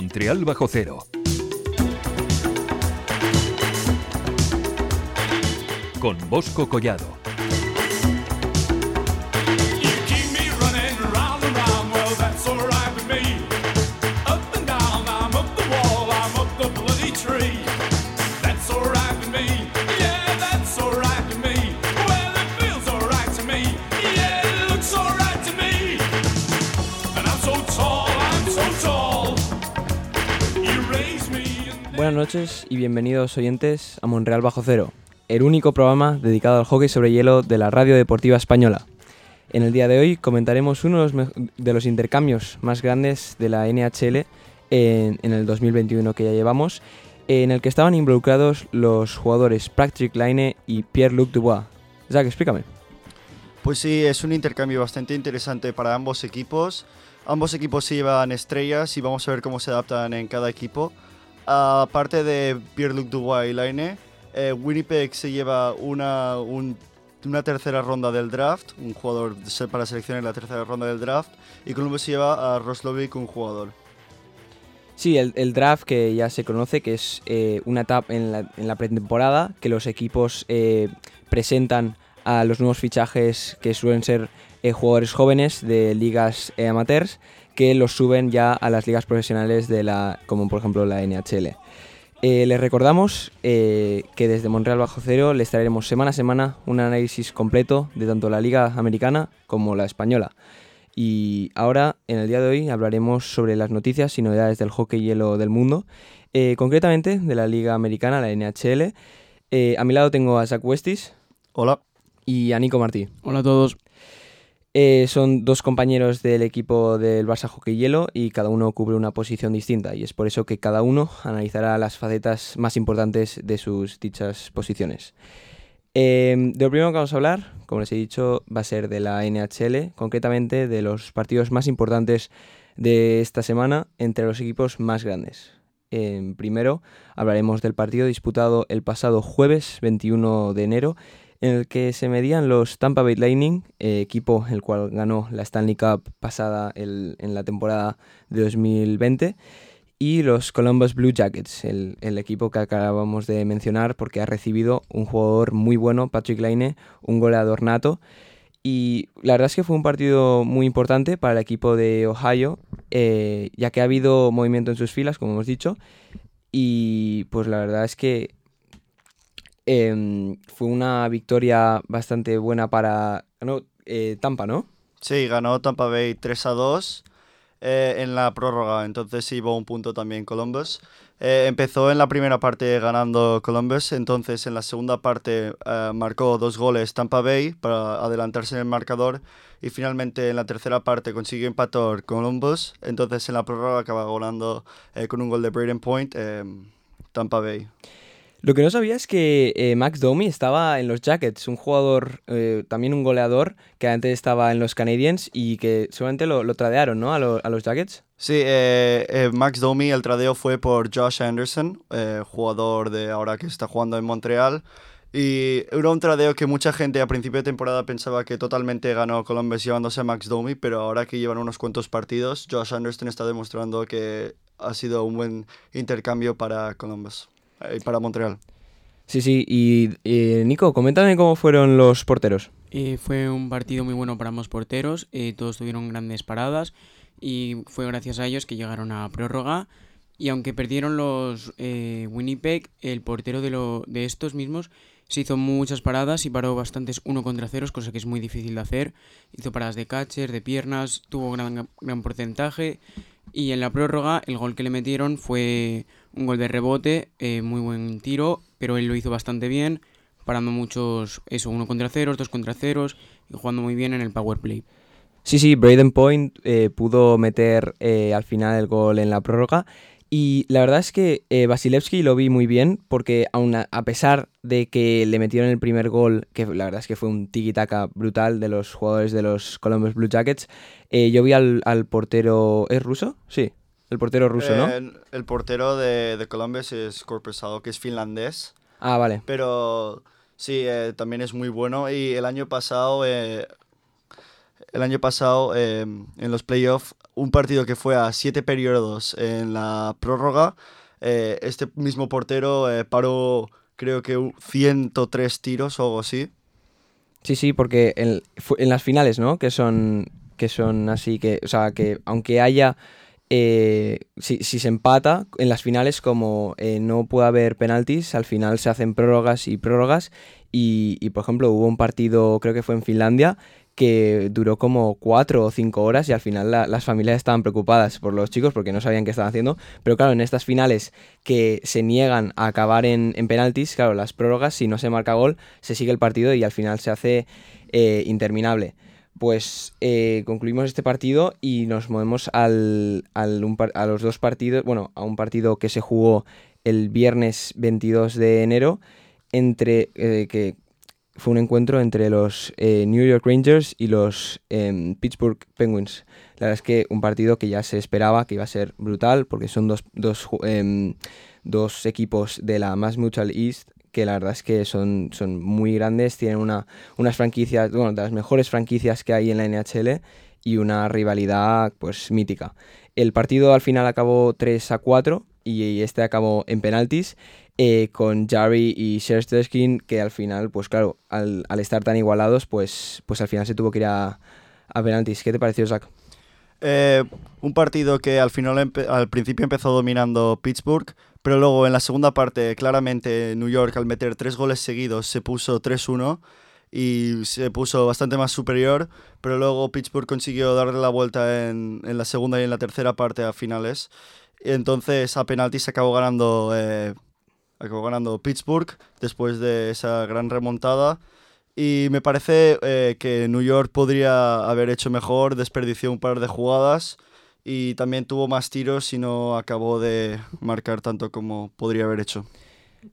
Montreal bajo cero. Con Bosco Collado. Buenas noches y bienvenidos oyentes a Monreal Bajo Cero, el único programa dedicado al hockey sobre hielo de la radio deportiva española. En el día de hoy comentaremos uno de los, de los intercambios más grandes de la NHL en, en el 2021 que ya llevamos, en el que estaban involucrados los jugadores Patrick Laine y Pierre-Luc Dubois. Zach, explícame. Pues sí, es un intercambio bastante interesante para ambos equipos. Ambos equipos se llevan estrellas y vamos a ver cómo se adaptan en cada equipo. Aparte de Pierre-Luc Dubois y Laine, eh, Winnipeg se lleva una, un- una tercera ronda del draft, un jugador para seleccionar en la tercera ronda del draft, y Columbus se lleva a Roslovic, un jugador. Sí, el, draft que ya se conoce, que es eh, una etapa en la, pretemporada, que los equipos eh, presentan a los nuevos fichajes que suelen ser jugadores jóvenes de ligas amateurs, que los suben ya a las ligas profesionales de la, como por ejemplo la NHL. Eh, les recordamos eh, que desde Montreal Bajo Cero les traeremos semana a semana un análisis completo de tanto la liga americana como la española. Y ahora, en el día de hoy, hablaremos sobre las noticias y novedades del hockey hielo del mundo, eh, concretamente de la liga americana, la NHL. Eh, a mi lado tengo a Zach Westis Hola. y a Nico Martí. Hola a todos. Eh, son dos compañeros del equipo del Barça Hockey Hielo y cada uno cubre una posición distinta y es por eso que cada uno analizará las facetas más importantes de sus dichas posiciones. Eh, de lo primero que vamos a hablar, como les he dicho, va a ser de la NHL, concretamente de los partidos más importantes de esta semana entre los equipos más grandes. Eh, primero hablaremos del partido disputado el pasado jueves 21 de enero en el que se medían los Tampa Bay Lightning, eh, equipo el cual ganó la Stanley Cup pasada el- en la temporada de 2020, y los Columbus Blue Jackets, el, el equipo que acabamos de mencionar porque ha recibido un jugador muy bueno, Patrick Laine, un goleador nato. Y la verdad es que fue un partido muy importante para el equipo de Ohio, eh, ya que ha habido movimiento en sus filas, como hemos dicho, y pues la verdad es que Em, fue una victoria bastante buena para no, eh, Tampa, ¿no? Sí, ganó Tampa Bay 3 a 2 eh, en la prórroga, entonces hubo un punto también Columbus. Eh, empezó en la primera parte ganando Columbus, entonces en la segunda parte marcó dos goles Tampa Bay para adelantarse en el marcador y finalmente en la tercera parte consiguió empatar Columbus, entonces en la prórroga acaba ganando con un gol de Braden Point Tampa Bay. Lo que no sabía es que eh, Max Domi estaba en los Jackets, un jugador, eh, también un goleador, que antes estaba en los Canadiens y que seguramente lo, tradearon, ¿no? A, lo- a los Jackets. Sí, eh, Max Domi, el tradeo fue por Josh Anderson, jugador de ahora que está jugando en Montreal. Y era un tradeo que mucha gente a principio de temporada pensaba que totalmente ganó Columbus llevándose a Max Domi, pero ahora que llevan unos cuantos partidos, Josh Anderson está demostrando que ha sido un buen intercambio para Columbus para Montreal. Sí, sí. Y eh, Nico, coméntame cómo fueron los porteros. Eh, fue un partido muy bueno para ambos porteros, eh, todos tuvieron grandes paradas y fue gracias a ellos que llegaron a prórroga. Y aunque perdieron los eh, Winnipeg, el portero de, lo, de estos mismos se hizo muchas paradas y paró bastantes uno contra ceros, cosa que es muy difícil de hacer. Hizo paradas de catcher, de piernas, tuvo gran, gran porcentaje. Y en la prórroga, el gol que le metieron fue un gol de rebote, eh, muy buen tiro, pero él lo hizo bastante bien, parando muchos, eso, uno contra ceros, dos contra ceros, y jugando muy bien en el power play. Sí, sí, Braden Point eh, pudo meter eh, al final el gol en la prórroga. Y la verdad es que eh, Vasilevsky lo vi muy bien, porque aun a, a pesar de que le metieron el primer gol, que la verdad es que fue un tiki-taka brutal de los jugadores de los Columbus Blue Jackets, eh, yo vi al, al portero. ¿Es ruso? Sí, el portero ruso, ¿no? El portero de, de Columbus es Corpusado, que es finlandés. Ah, vale. Pero sí, eh, también es muy bueno. Y el año pasado, eh, el año pasado eh, en los playoffs, un partido que fue a siete periodos en la prórroga, eh, este mismo portero eh, paró creo que un 103 tiros o algo así. Sí, sí, porque en, las finales, ¿no? Que son, que son así, que, o sea, que aunque haya, eh, si, se empata, en las finales como no puede haber penaltis, al final se hacen prórrogas y prórrogas. Y, por ejemplo, hubo un partido, creo que fue en Finlandia, que duró como cuatro o cinco horas y al final la- las familias estaban preocupadas por los chicos porque no sabían qué estaban haciendo. Pero claro, en estas finales que se niegan a acabar en, en penaltis, claro, las prórrogas, si no se marca gol, se sigue el partido y al final se hace eh, interminable. Pues eh, concluimos este partido y nos movemos al, a los dos partidos, bueno, a un partido que se jugó el viernes 22 de enero, entre eh, que fue un encuentro entre los eh, New York Rangers y los em, Pittsburgh Penguins. La verdad es que un partido que ya se esperaba que iba a ser brutal, porque son dos, dos, em, dos equipos de la Mass Mutual East que la verdad es que son, son muy grandes, tienen una, unas franquicias, bueno, de las mejores franquicias que hay en la NHL y una rivalidad pues mítica. El partido al final acabó 3 a 4 y este acabó en penaltis eh, con Jarry y Shersterskin que al final, pues claro, al, estar tan igualados, pues, pues al final se tuvo que ir a, penaltis. ¿Qué te pareció, Zach? Eh, un partido que al final al principio empezó dominando Pittsburgh, pero luego en la segunda parte claramente New York al meter tres goles seguidos se puso 3-1 y se puso bastante más superior, pero luego Pittsburgh consiguió darle la vuelta en, en la segunda y en la tercera parte a finales. Entonces a penaltis se acabó ganando, eh, acabó ganando Pittsburgh después de esa gran remontada. Y me parece eh, que New York podría haber hecho mejor, desperdició un par de jugadas y también tuvo más tiros y no acabó de marcar tanto como podría haber hecho.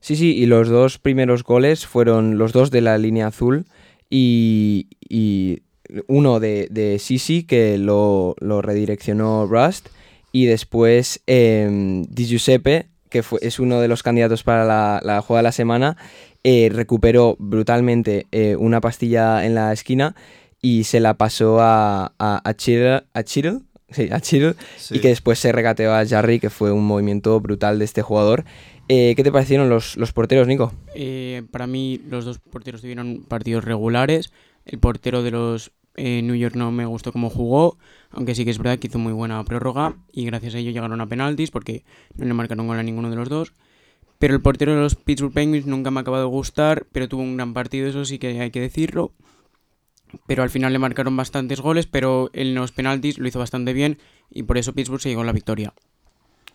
Sí, sí, y los dos primeros goles fueron los dos de la línea azul y, y uno de, de Sisi que lo, lo redireccionó Rust y después eh, Di Giuseppe, que fue, es uno de los candidatos para la, la jugada de la semana, eh, recuperó brutalmente eh, una pastilla en la esquina y se la pasó a, a, a Chirl, a Chirl, sí, a Chirl, y que después se regateó a Jarry, que fue un movimiento brutal de este jugador. Eh, ¿Qué te parecieron los, los porteros, Nico? Eh, para mí los dos porteros tuvieron partidos regulares. El portero de los eh, New York no me gustó cómo jugó, aunque sí que es verdad que hizo muy buena prórroga y gracias a ello llegaron a penaltis porque no le marcaron gol a ninguno de los dos. Pero el portero de los Pittsburgh Penguins nunca me ha acabado de gustar, pero tuvo un gran partido, eso sí que hay que decirlo. Pero al final le marcaron bastantes goles, pero en los penaltis lo hizo bastante bien y por eso Pittsburgh se llegó a la victoria.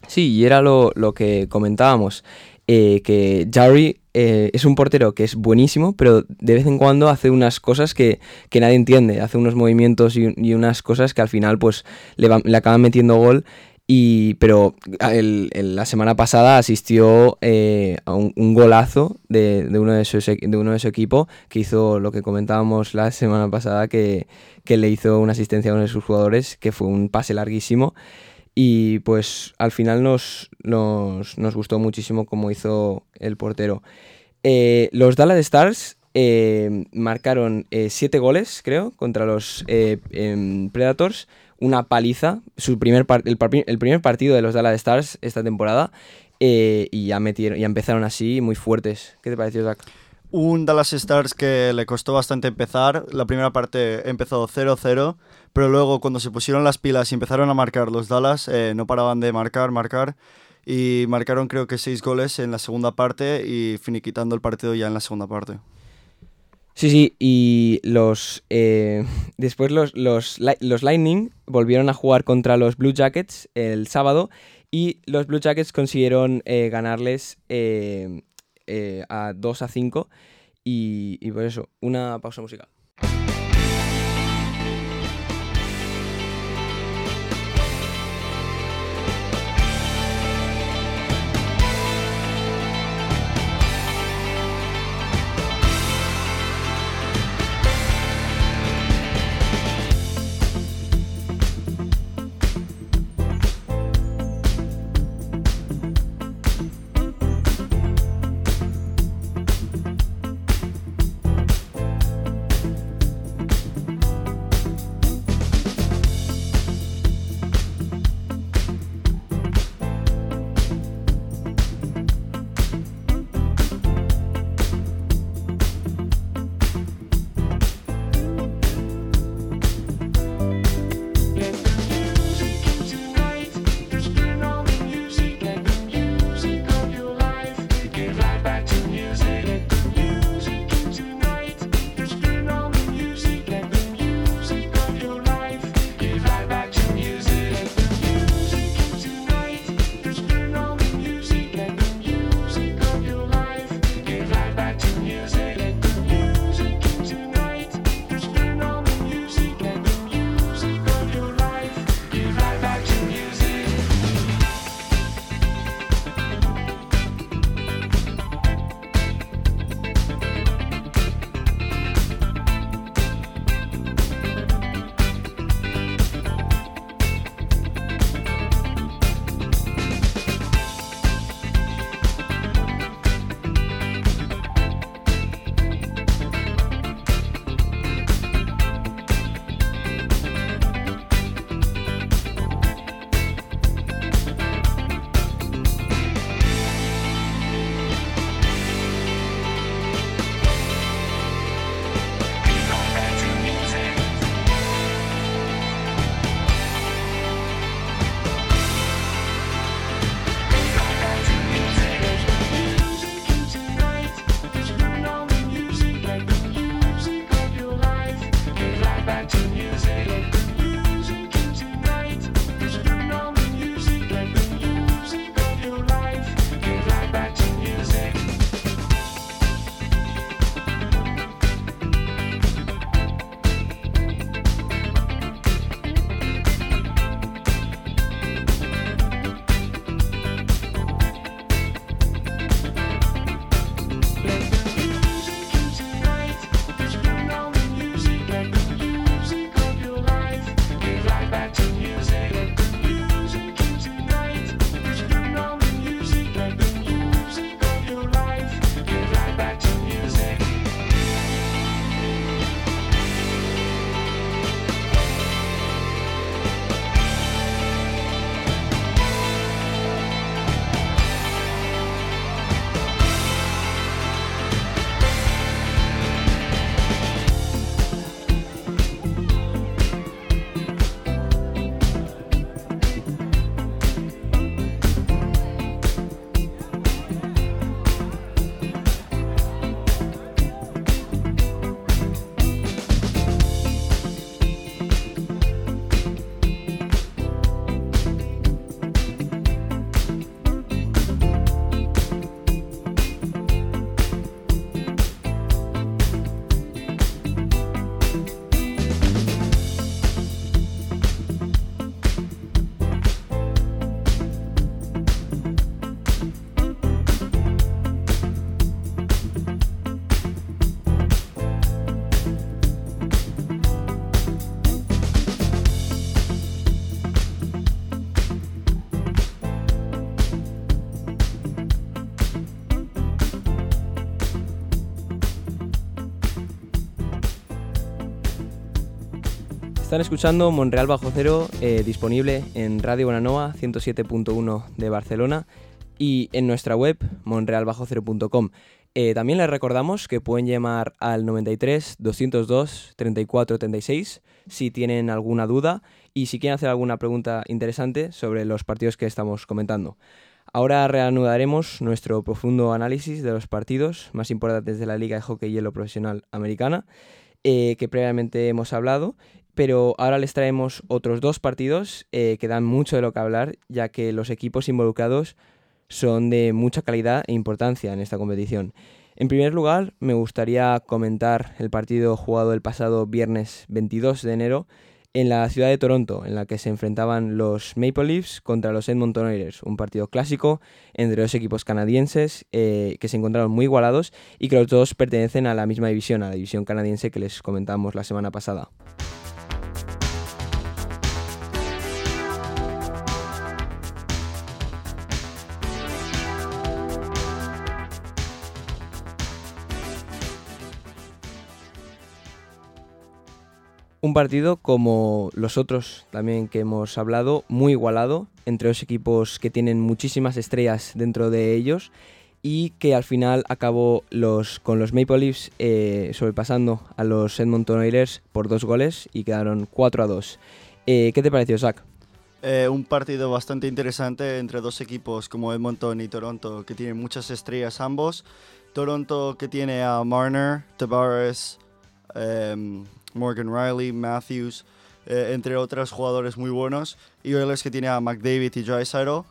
Sí, y era lo, lo que comentábamos, eh, que Jarry eh, es un portero que es buenísimo, pero de vez en cuando hace unas cosas que, que nadie entiende, hace unos movimientos y, y unas cosas que al final pues le, va- le acaban metiendo gol. Y, pero el- la semana pasada asistió eh, a un, un golazo de, de uno de, sus e- de uno de su equipo que hizo lo que comentábamos la semana pasada, que, que le hizo una asistencia a uno de sus jugadores, que fue un pase larguísimo. Y pues al final nos, nos, nos gustó muchísimo cómo hizo el portero. Eh, los Dallas Stars eh, marcaron 7 goles, creo, contra los eh, em, Predators. Una paliza, su primer el, primer partido de los Dallas Stars esta temporada. eh, y ya, metieron, ya empezaron así muy fuertes. ¿Qué te pareció, Zach? Un Dallas Stars que le costó bastante empezar. La primera parte empezó 0-0, pero luego cuando se pusieron las pilas y empezaron a marcar los Dallas, eh, no paraban de marcar, marcar. Y marcaron creo que 6 goles en la segunda parte y finiquitando el partido ya en la segunda parte. Sí, sí, y los eh, después los, los, los Lightning volvieron a jugar contra los Blue Jackets el sábado y los Blue Jackets consiguieron eh, ganarles eh, a 2 a 5 y, y por eso, una pausa musical. Están escuchando Monreal Bajo Cero, eh, disponible en Radio Bonanoa 107.1 de Barcelona y en nuestra web monrealbajocero.com. Eh, también les recordamos que pueden llamar al 93 202 34 36 si tienen alguna duda y si quieren hacer alguna pregunta interesante sobre los partidos que estamos comentando. Ahora reanudaremos nuestro profundo análisis de los partidos más importantes de la Liga de Hockey Hielo Profesional Americana, eh, que previamente hemos hablado, pero ahora les traemos otros dos partidos eh, que dan mucho de lo que hablar, ya que los equipos involucrados son de mucha calidad e importancia en esta competición. En primer lugar, me gustaría comentar el partido jugado el pasado viernes 22 de enero en la ciudad de Toronto, en la que se enfrentaban los Maple Leafs contra los Edmonton Oilers, un partido clásico entre dos equipos canadienses eh, que se encontraron muy igualados y que los dos pertenecen a la misma división, a la división canadiense que les comentamos la semana pasada. Un partido como los otros también que hemos hablado, muy igualado, entre dos equipos que tienen muchísimas estrellas dentro de ellos y que al final acabó los, con los Maple Leafs eh, sobrepasando a los Edmonton Oilers por dos goles y quedaron 4 a 2. Eh, ¿Qué te pareció, Zach? Eh, un partido bastante interesante entre dos equipos como Edmonton y Toronto, que tienen muchas estrellas ambos. Toronto que tiene a Marner, Tavares, em, Morgan Riley, Matthews, eh, entre otros jugadores muy buenos. Y Oilers que tiene a McDavid y Draisaitl,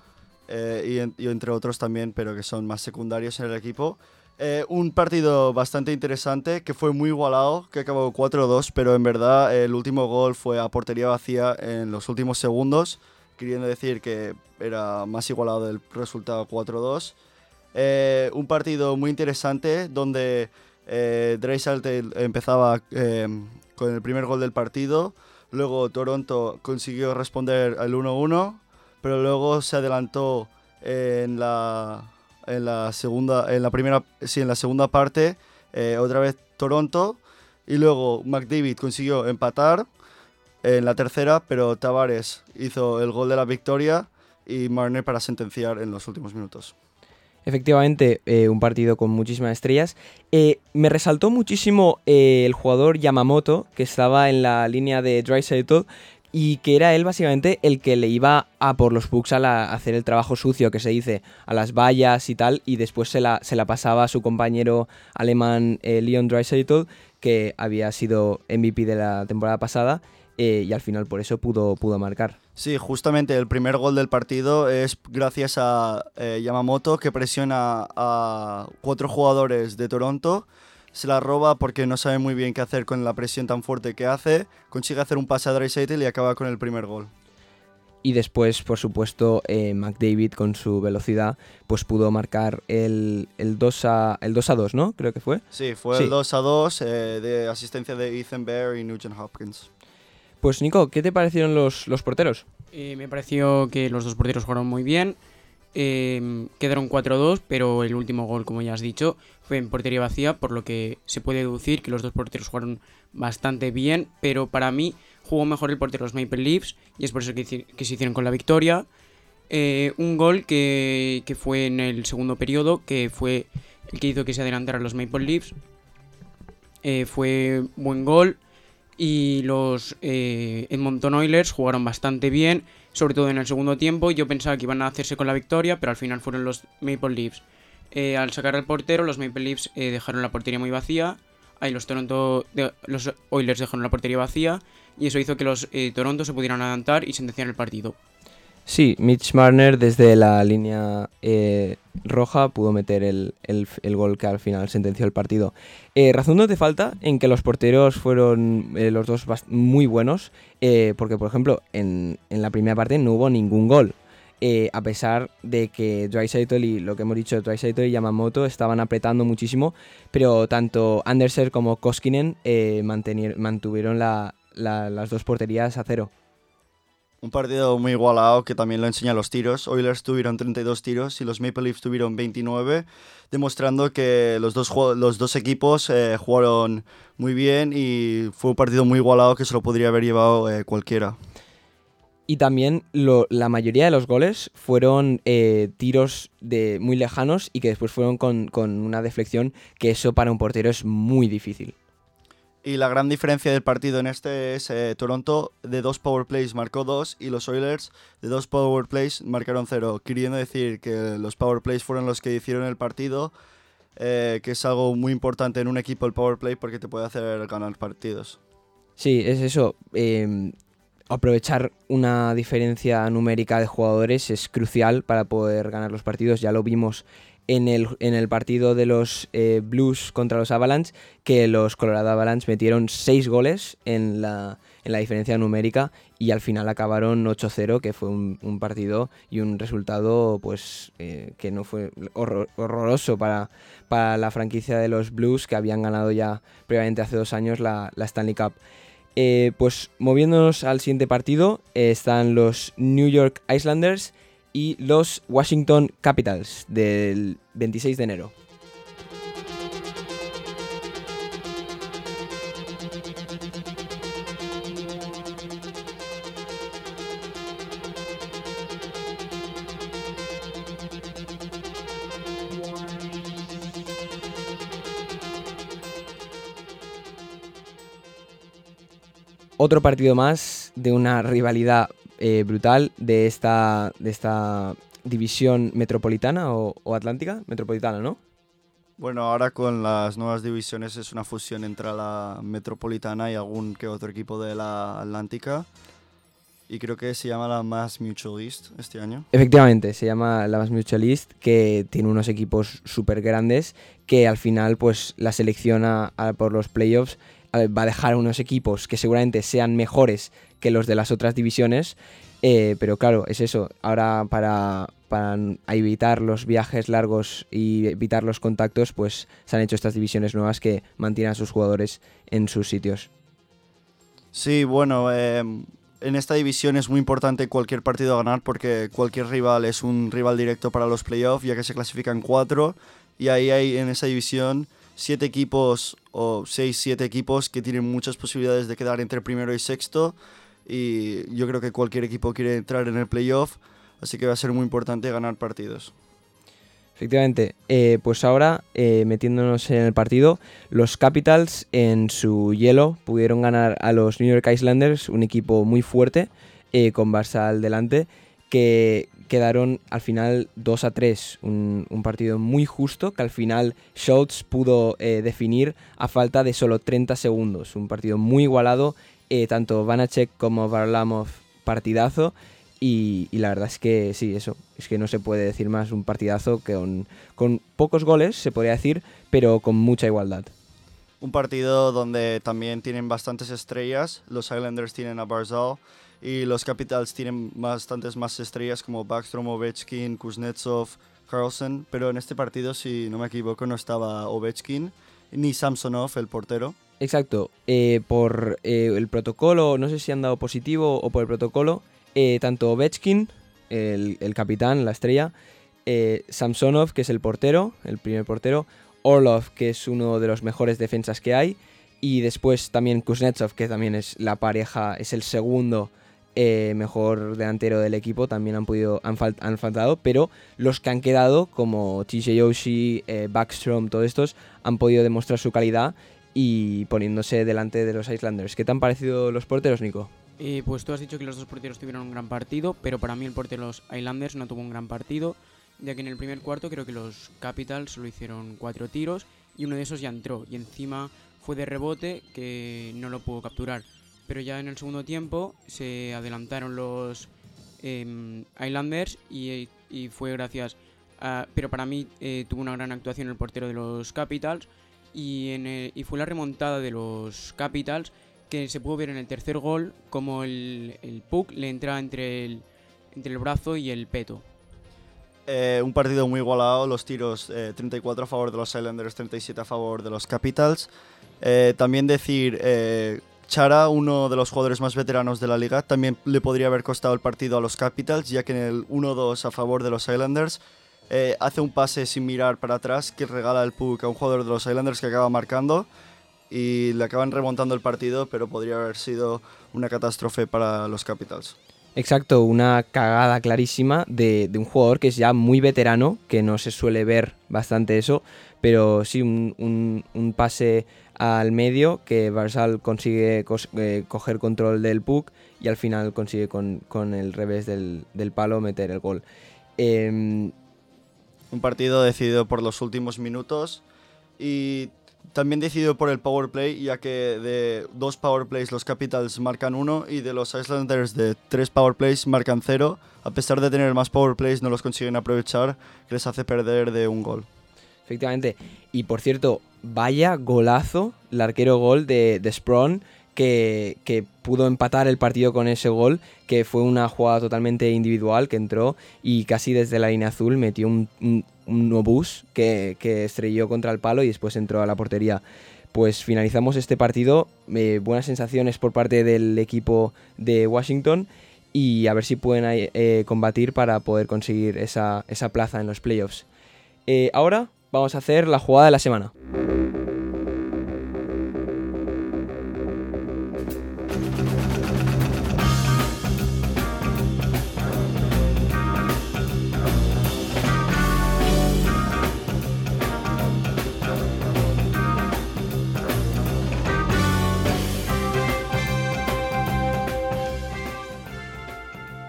eh, y, en- y entre otros también, pero que son más secundarios en el equipo. Eh, un partido bastante interesante que fue muy igualado, que acabó 4-2, pero en verdad el último gol fue a portería vacía en los últimos segundos, queriendo decir que era más igualado el resultado 4-2. Eh, un partido muy interesante donde eh, empezaba eh, con el primer gol del partido, luego Toronto consiguió responder al 1-1, pero luego se adelantó en la, en la segunda, en la primera, sí, en la segunda parte, eh, otra vez Toronto, y luego McDavid consiguió empatar en la tercera, pero Tavares hizo el gol de la victoria y Marner para sentenciar en los últimos minutos. Efectivamente, eh, un partido con muchísimas estrellas. Eh, me resaltó muchísimo eh, el jugador Yamamoto, que estaba en la línea de Draisaitl, y que era él básicamente el que le iba a por los pucks a, a hacer el trabajo sucio que se dice, a las vallas y tal, y después se la, se la pasaba a su compañero alemán Leon Draisaitl, que había sido MVP de la temporada pasada, eh, y al final por eso pudo, pudo marcar. Sí, justamente el primer gol del partido es gracias a eh, Yamamoto que presiona a cuatro jugadores de Toronto, se la roba porque no sabe muy bien qué hacer con la presión tan fuerte que hace, consigue hacer un pase a Draisaitl y acaba con el primer gol. Y después, por supuesto, eh, McDavid con su velocidad, pues pudo marcar el, el 2 a, el 2 a 2, ¿no? Creo que fue. Sí, fue Sí. el 2 a 2 eh, de asistencia de Ethan Bear y Nugent Hopkins. Pues Nico, ¿qué te parecieron los, los porteros? Eh, me pareció que los dos porteros jugaron muy bien. Eh, quedaron 4-2, pero el último gol, como ya has dicho, fue en portería vacía, por lo que se puede deducir que los dos porteros jugaron bastante bien, pero para mí jugó mejor el portero los Maple Leafs y es por eso que se hicieron con la victoria. Eh, un gol que, que fue en el segundo periodo, que fue el que hizo que se adelantaran los Maple Leafs. Eh, fue buen gol y los eh, Edmonton Oilers jugaron bastante bien, sobre todo en el segundo tiempo. Yo pensaba que iban a hacerse con la victoria, pero al final fueron los Maple Leafs. Eh, al sacar al portero, los Maple Leafs eh, dejaron la portería muy vacía. Ahí los Toronto, de- los Oilers dejaron la portería vacía y eso hizo que los eh, Toronto se pudieran adelantar y sentenciar el partido. Sí, Mitch Marner desde la línea eh, roja pudo meter el, el- el gol que al final sentenció el partido. Eh, razón no te falta en que los porteros fueron eh, los dos muy buenos, eh, porque por ejemplo en, en la primera parte no hubo ningún gol. a pesar de que Draisaitl y lo que hemos dicho, Draisaitl y Yamamoto estaban apretando muchísimo, pero tanto Anderser como Koskinen mantuvieron la- las dos porterías a cero. Un partido muy igualado que también lo enseña los tiros. Oilers tuvieron 32 tiros y los Maple Leafs tuvieron 29, demostrando que los dos, los dos equipos eh, jugaron muy bien y fue un partido muy igualado que se lo podría haber llevado eh, cualquiera. Y también la mayoría de los goles fueron eh, tiros de muy lejanos y que después fueron con, con una deflexión, que eso para un portero es muy difícil. Y la gran diferencia del partido en este es eh, Toronto de dos power plays marcó dos y los Oilers de dos power plays marcaron cero, queriendo decir que los power plays fueron los que hicieron el partido, eh, que es algo muy importante en un equipo el power play porque te puede hacer ganar partidos. Sí, es eso. eh, aprovechar una diferencia numérica de jugadores es crucial para poder ganar los partidos. Ya lo vimos en el, en el partido de los eh, Blues contra los Avalanche, que los Colorado Avalanche metieron 6 goles en la, en la diferencia numérica y al final acabaron 8-0, que fue un, partido y un resultado pues eh, que no fue horror- horroroso para, para la franquicia de los Blues, que habían ganado ya previamente hace dos años la, Stanley Cup. Eh, pues moviéndonos al siguiente partido, están los New York Islanders y los Washington Capitals del 26 de enero. Otro partido más de una rivalidad eh, brutal de esta, de esta división metropolitana o, o atlántica. Metropolitana, ¿no? Bueno, ahora con las nuevas divisiones es una fusión entre la metropolitana y algún que otro equipo de la atlántica. y creo que se llama la Mass Mutualist este año. Efectivamente, se llama la Mass Mutualist, que tiene unos equipos súper grandes que al final pues la selecciona por los playoffs va a dejar unos equipos que seguramente sean mejores que los de las otras divisiones, eh, pero claro, es eso, ahora para, evitar los viajes largos y evitar los contactos, pues se han hecho estas divisiones nuevas que mantienen a sus jugadores en sus sitios. Sí, bueno, eh, en esta división es muy importante cualquier partido ganar porque cualquier rival es un rival directo para los playoffs, ya que se clasifican cuatro y ahí hay en esa división siete equipos o seis, siete equipos que tienen muchas posibilidades de quedar entre primero y sexto y yo creo que cualquier equipo quiere entrar en el playoff, así que va a ser muy importante ganar partidos. Efectivamente, eh, pues ahora eh, metiéndonos en el partido, los Capitals en su hielo pudieron ganar a los New York Islanders, un equipo muy fuerte, eh, con Barça al delante, que quedaron al final 2 a 3, un, partido muy justo que al final Schultz pudo eh, definir a falta de solo 30 segundos, un partido muy igualado, eh, tanto Vanacek como Varlamov partidazo, y, y la verdad es que sí, eso, es que no se puede decir más un partidazo que con, con pocos goles, se podría decir, pero con mucha igualdad. Un partido donde también tienen bastantes estrellas. Los Islanders tienen a Barzal y los Capitals tienen bastantes más estrellas como Backstrom, Ovechkin, Kuznetsov, Carlson. Pero en este partido, si no me equivoco, no estaba Ovechkin ni Samsonov, el portero. Exacto, eh, por eh, el protocolo, no sé si han dado positivo o por el protocolo, eh, tanto Ovechkin, el, el capitán, la estrella, Samsonov, que es el portero, el primer portero, Orlov, que es uno de los mejores defensas que hay, y después también Kuznetsov, que también es la pareja, es el segundo eh, mejor delantero del equipo, también han podido han, fal- han faltado, pero los que han quedado, como TJ Yoshi, eh, Backstrom, todos estos, han podido demostrar su calidad y poniéndose delante de los Islanders. ¿Qué te han parecido los porteros, Nico? Eh, pues tú has dicho que los dos porteros tuvieron un gran partido, pero para mí el portero de los Islanders no tuvo un gran partido, ya que en el primer cuarto creo que los Capitals solo hicieron cuatro tiros y uno de esos ya entró y encima fue de rebote que no lo pudo capturar. Pero ya en el segundo tiempo se adelantaron los em, Islanders y, fue gracias a... Pero para mí eh, tuvo una gran actuación el portero de los Capitals y, fue la remontada de los Capitals que se pudo ver en el tercer gol como el, puck le entra entre el, entre el brazo y el peto. Eh, un partido muy igualado, los tiros eh, 34 a favor de los Islanders, 37 a favor de los Capitals. Eh, también decir, eh, Chara, uno de los jugadores más veteranos de la liga, también le podría haber costado el partido a los Capitals, ya que en el 1-2 a favor de los Islanders eh, hace un pase sin mirar para atrás que regala el puck a un jugador de los Islanders que acaba marcando y le acaban remontando el partido, pero podría haber sido una catástrofe para los Capitals. Exacto, una cagada clarísima de, un jugador que es ya muy veterano, que no se suele ver bastante eso, pero sí un pase al medio que Barzal consigue eh, coger control del puck y al final consigue con, el revés del, del palo meter el gol. Em, Un partido decidido por los últimos minutos y también decidido por el power play, ya que de dos power plays los Capitals marcan uno y de los Islanders de tres power plays marcan cero. A pesar de tener más power plays, no los consiguen aprovechar, que les hace perder de un gol. Efectivamente. Y por cierto, vaya golazo, el arquero gol de, de que, que pudo empatar el partido con ese gol, que fue una jugada totalmente individual que entró y casi desde la línea azul metió un, un, un obús que, que estrelló contra el palo y después entró a la portería. Pues finalizamos este partido, eh, buenas sensaciones por parte del equipo de Washington y a ver si pueden eh, combatir para poder conseguir esa, esa plaza en los playoffs. Eh, ahora vamos a hacer la jugada de la semana.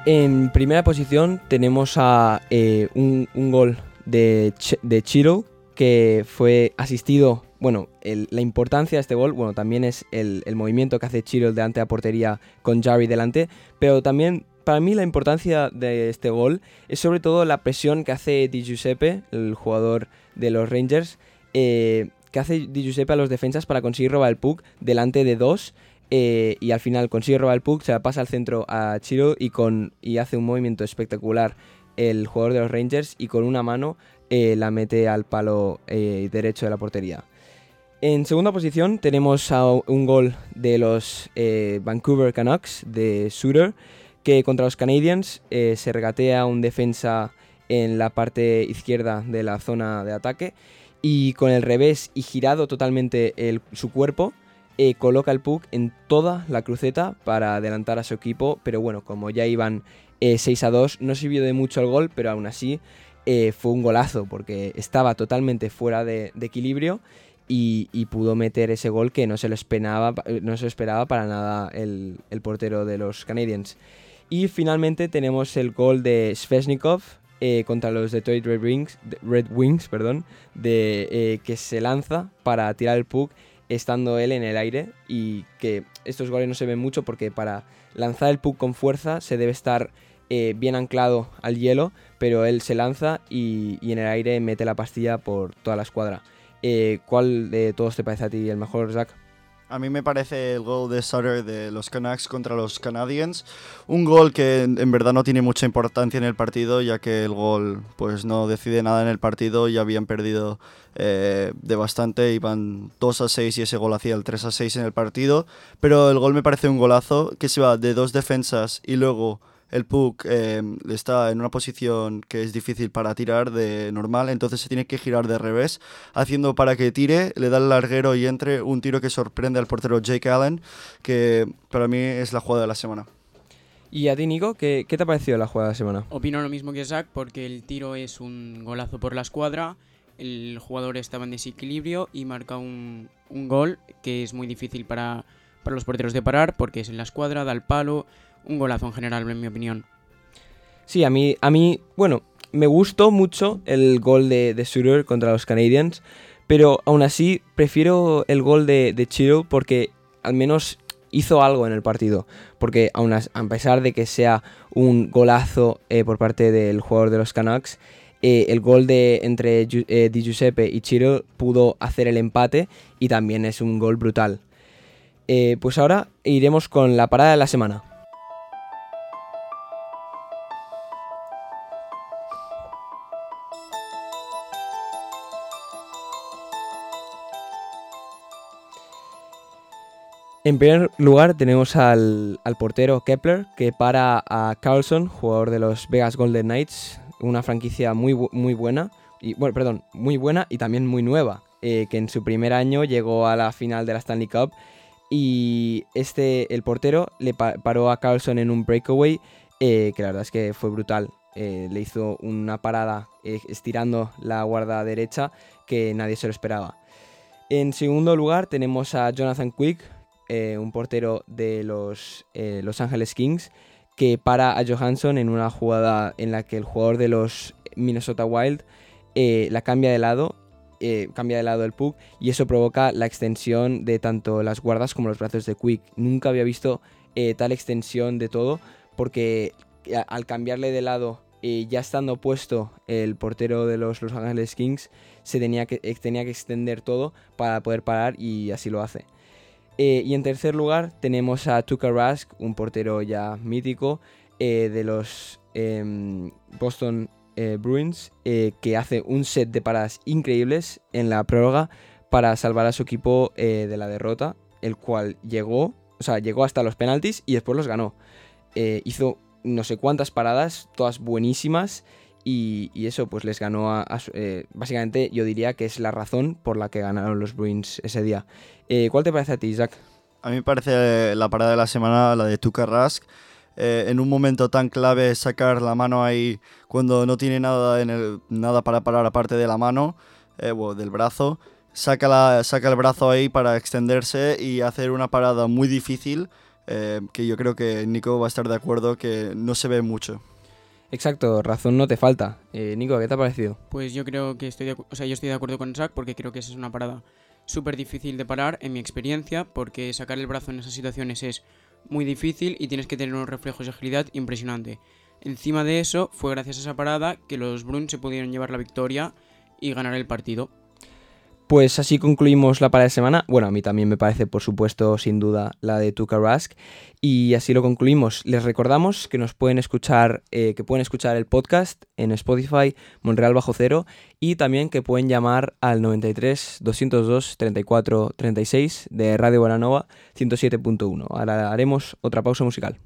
En primera posición tenemos a eh, un, gol de Chiro que fue asistido, bueno, la importancia de este gol, bueno, también es el, el movimiento que hace Chiro delante de la portería con Jarry delante, pero también para mí la importancia de este gol es sobre todo la presión que hace Di Giuseppe, el jugador de los Rangers, eh, que hace Di Giuseppe a los defensas para conseguir robar el puck delante de dos. eh, y al final consigue robar el puck, se la pasa al centro a Chiro y, con, y hace un movimiento espectacular el jugador de los Rangers y con una mano eh, la mete al palo eh, derecho de la portería. En segunda posición tenemos un gol de los eh, Vancouver Canucks de Suter, que contra los Canadiens se regatea un defensa en la parte izquierda de la zona de ataque y con el revés y girado totalmente su cuerpo coloca el puck en toda la cruceta para adelantar a su equipo, pero bueno, como ya iban eh, 6 a 2, no sirvió de mucho el gol, pero aún así eh, fue un golazo porque estaba totalmente fuera de, equilibrio y, pudo meter ese gol que no se lo esperaba, eh, no se esperaba para nada el, portero de los Canadiens. Y finalmente tenemos el gol de Sveshnikov eh, contra los Detroit Red Wings, Red Wings perdón, de, que se lanza para tirar el puck estando él en el aire y que estos goles no se ven mucho porque para lanzar el puck con fuerza se debe estar bien anclado al hielo, pero él se lanza y, en el aire mete la pastilla por toda la escuadra. Eh, ¿Cuál de todos te parece a ti el mejor, Zach? A mí me parece el gol de Sutter de los Canucks contra los Canadiens. Un gol que en, verdad no tiene mucha importancia en el partido, ya que el gol pues no decide nada en el partido y habían perdido eh, de bastante. Iban 2 a 6 y ese gol hacía el 3 a 6 en el partido. Pero el gol me parece un golazo que se va de dos defensas y luego el puck eh, está en una posición que es difícil para tirar de normal, entonces se tiene que girar de revés, haciendo para que tire, le da el larguero y entre un tiro que sorprende al portero Jake Allen, que para mí es la jugada de la semana. Y a ti, Nico, ¿qué, qué te ha parecido la jugada de la semana? Opino lo mismo que Zach porque el tiro es un golazo por la escuadra, el jugador estaba en desequilibrio y marca un, un gol que es muy difícil para, para los porteros de parar porque es en la escuadra, da el palo, un golazo en general en mi opinión. Sí, a mí, a mí, bueno, me gustó mucho el gol de, de contra los Canadiens, pero aún así prefiero el gol de, de Chiro porque al menos hizo algo en el partido. Porque aun a pesar de que sea un golazo eh, por parte del jugador de los Canucks, eh, el gol de entre eh, Di Giuseppe y Chiro pudo hacer el empate y también es un gol brutal. Pues ahora iremos con la parada de la semana. En primer lugar tenemos al, al portero Kepler que para a Carlson, jugador de los Vegas Golden Knights, una franquicia muy, muy buena, y, bueno, perdón, muy buena y también muy nueva, eh, que en su primer año llegó a la final de la Stanley Cup y este, el portero le pa- paró a Carlson en un breakaway eh, que la verdad es que fue brutal. Eh, le hizo una parada estirando la guarda derecha que nadie se lo esperaba. En segundo lugar tenemos a Jonathan Quick, eh, un portero de los eh, Los Angeles Kings, que para a Johansson en una jugada en la que el jugador de los Minnesota Wild eh, la cambia de lado, cambia de lado el puck y eso provoca la extensión de tanto las guardas como los brazos de Quick. Nunca había visto tal extensión de todo porque al cambiarle de lado, ya estando puesto el portero de los Los Angeles Kings, se tenía que, tenía que extender todo para poder parar y así lo hace. Eh, y en tercer lugar tenemos a Tuka Rask, un portero ya mítico eh, de los em, Boston eh, Bruins, que hace un set de paradas increíbles en la prórroga para salvar a su equipo de la derrota, el cual llegó, o sea, llegó hasta los penaltis y después los ganó. Hizo no sé cuántas paradas, todas buenísimas, y, eso pues les ganó a, a eh, básicamente yo diría que es la razón por la que ganaron los Bruins ese día. Eh, ¿Cuál te parece a ti, Isaac? A mí me parece la parada de la semana la de Tuka Rask. Eh, en un momento tan clave sacar la mano ahí cuando no tiene nada, en el, nada para parar aparte de la mano, eh, o del brazo. Saca, la, saca el brazo ahí para extenderse y hacer una parada muy difícil eh, que yo creo que Nico va a estar de acuerdo que no se ve mucho. Exacto, razón no te falta. Eh, Nico, ¿qué te ha parecido? Pues yo creo que estoy de, o sea, yo estoy de acuerdo con Zach porque creo que esa es una parada súper difícil de parar, en mi experiencia, porque sacar el brazo en esas situaciones es muy difícil y tienes que tener unos reflejos de agilidad impresionante. Encima de eso, fue gracias a esa parada que los Bruins se pudieron llevar la victoria y ganar el partido. Pues así concluimos la parada de semana. Bueno, a mí también me parece, por supuesto, sin duda, la de Tuka Rask. Y así lo concluimos. Les recordamos que nos pueden escuchar, eh, que pueden escuchar el podcast en Spotify, Monreal Bajo Cero, y también que pueden llamar al 93 202 34 36 de Radio Bonanova 107.1. Ahora haremos otra pausa musical.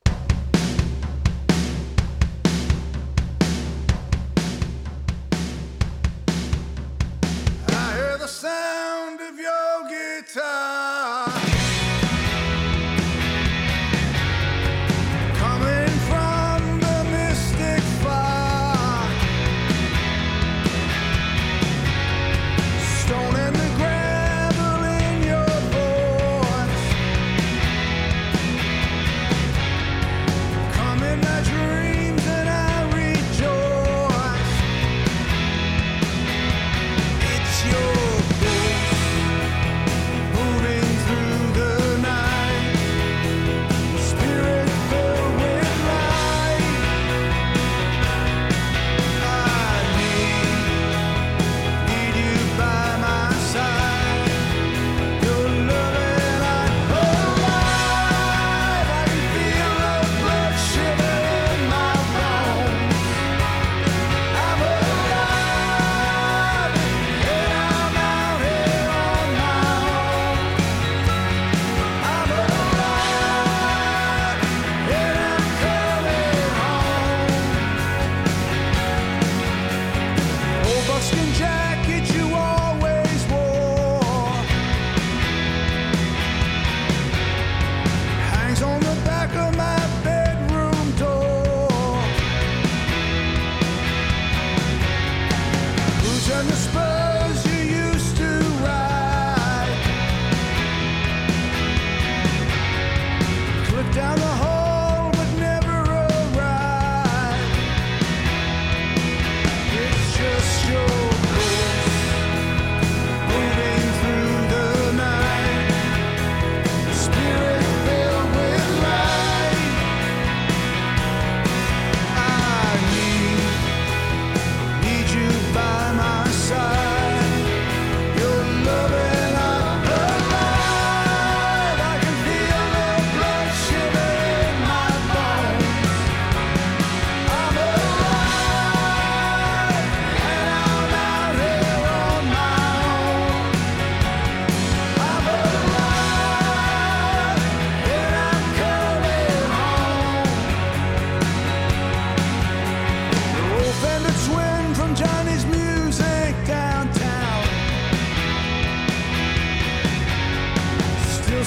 you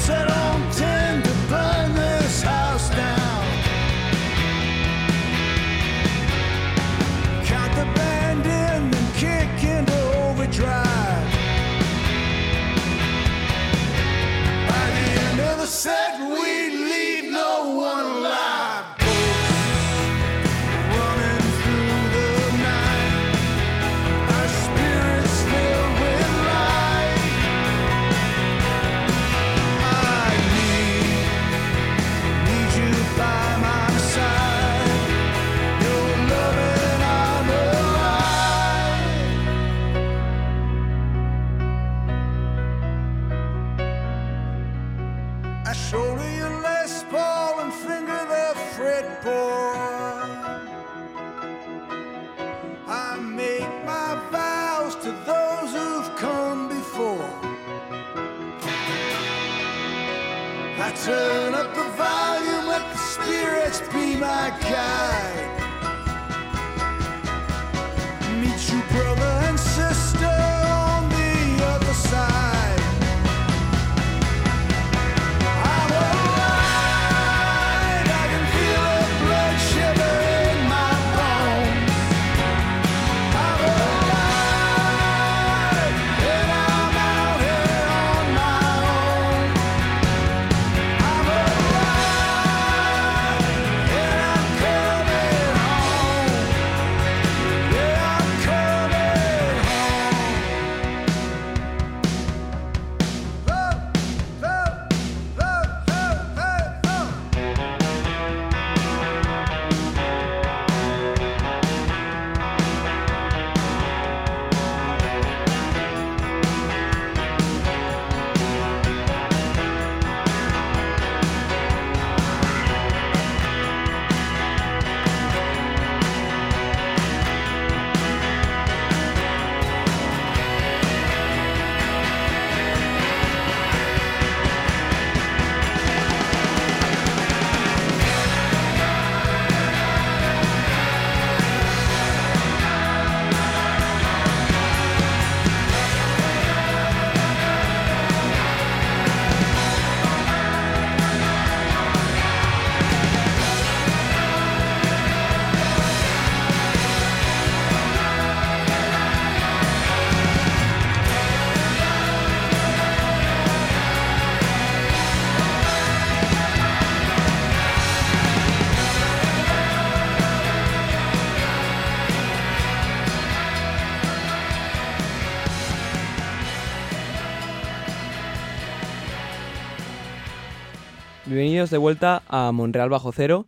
De vuelta a Monreal Bajo Cero.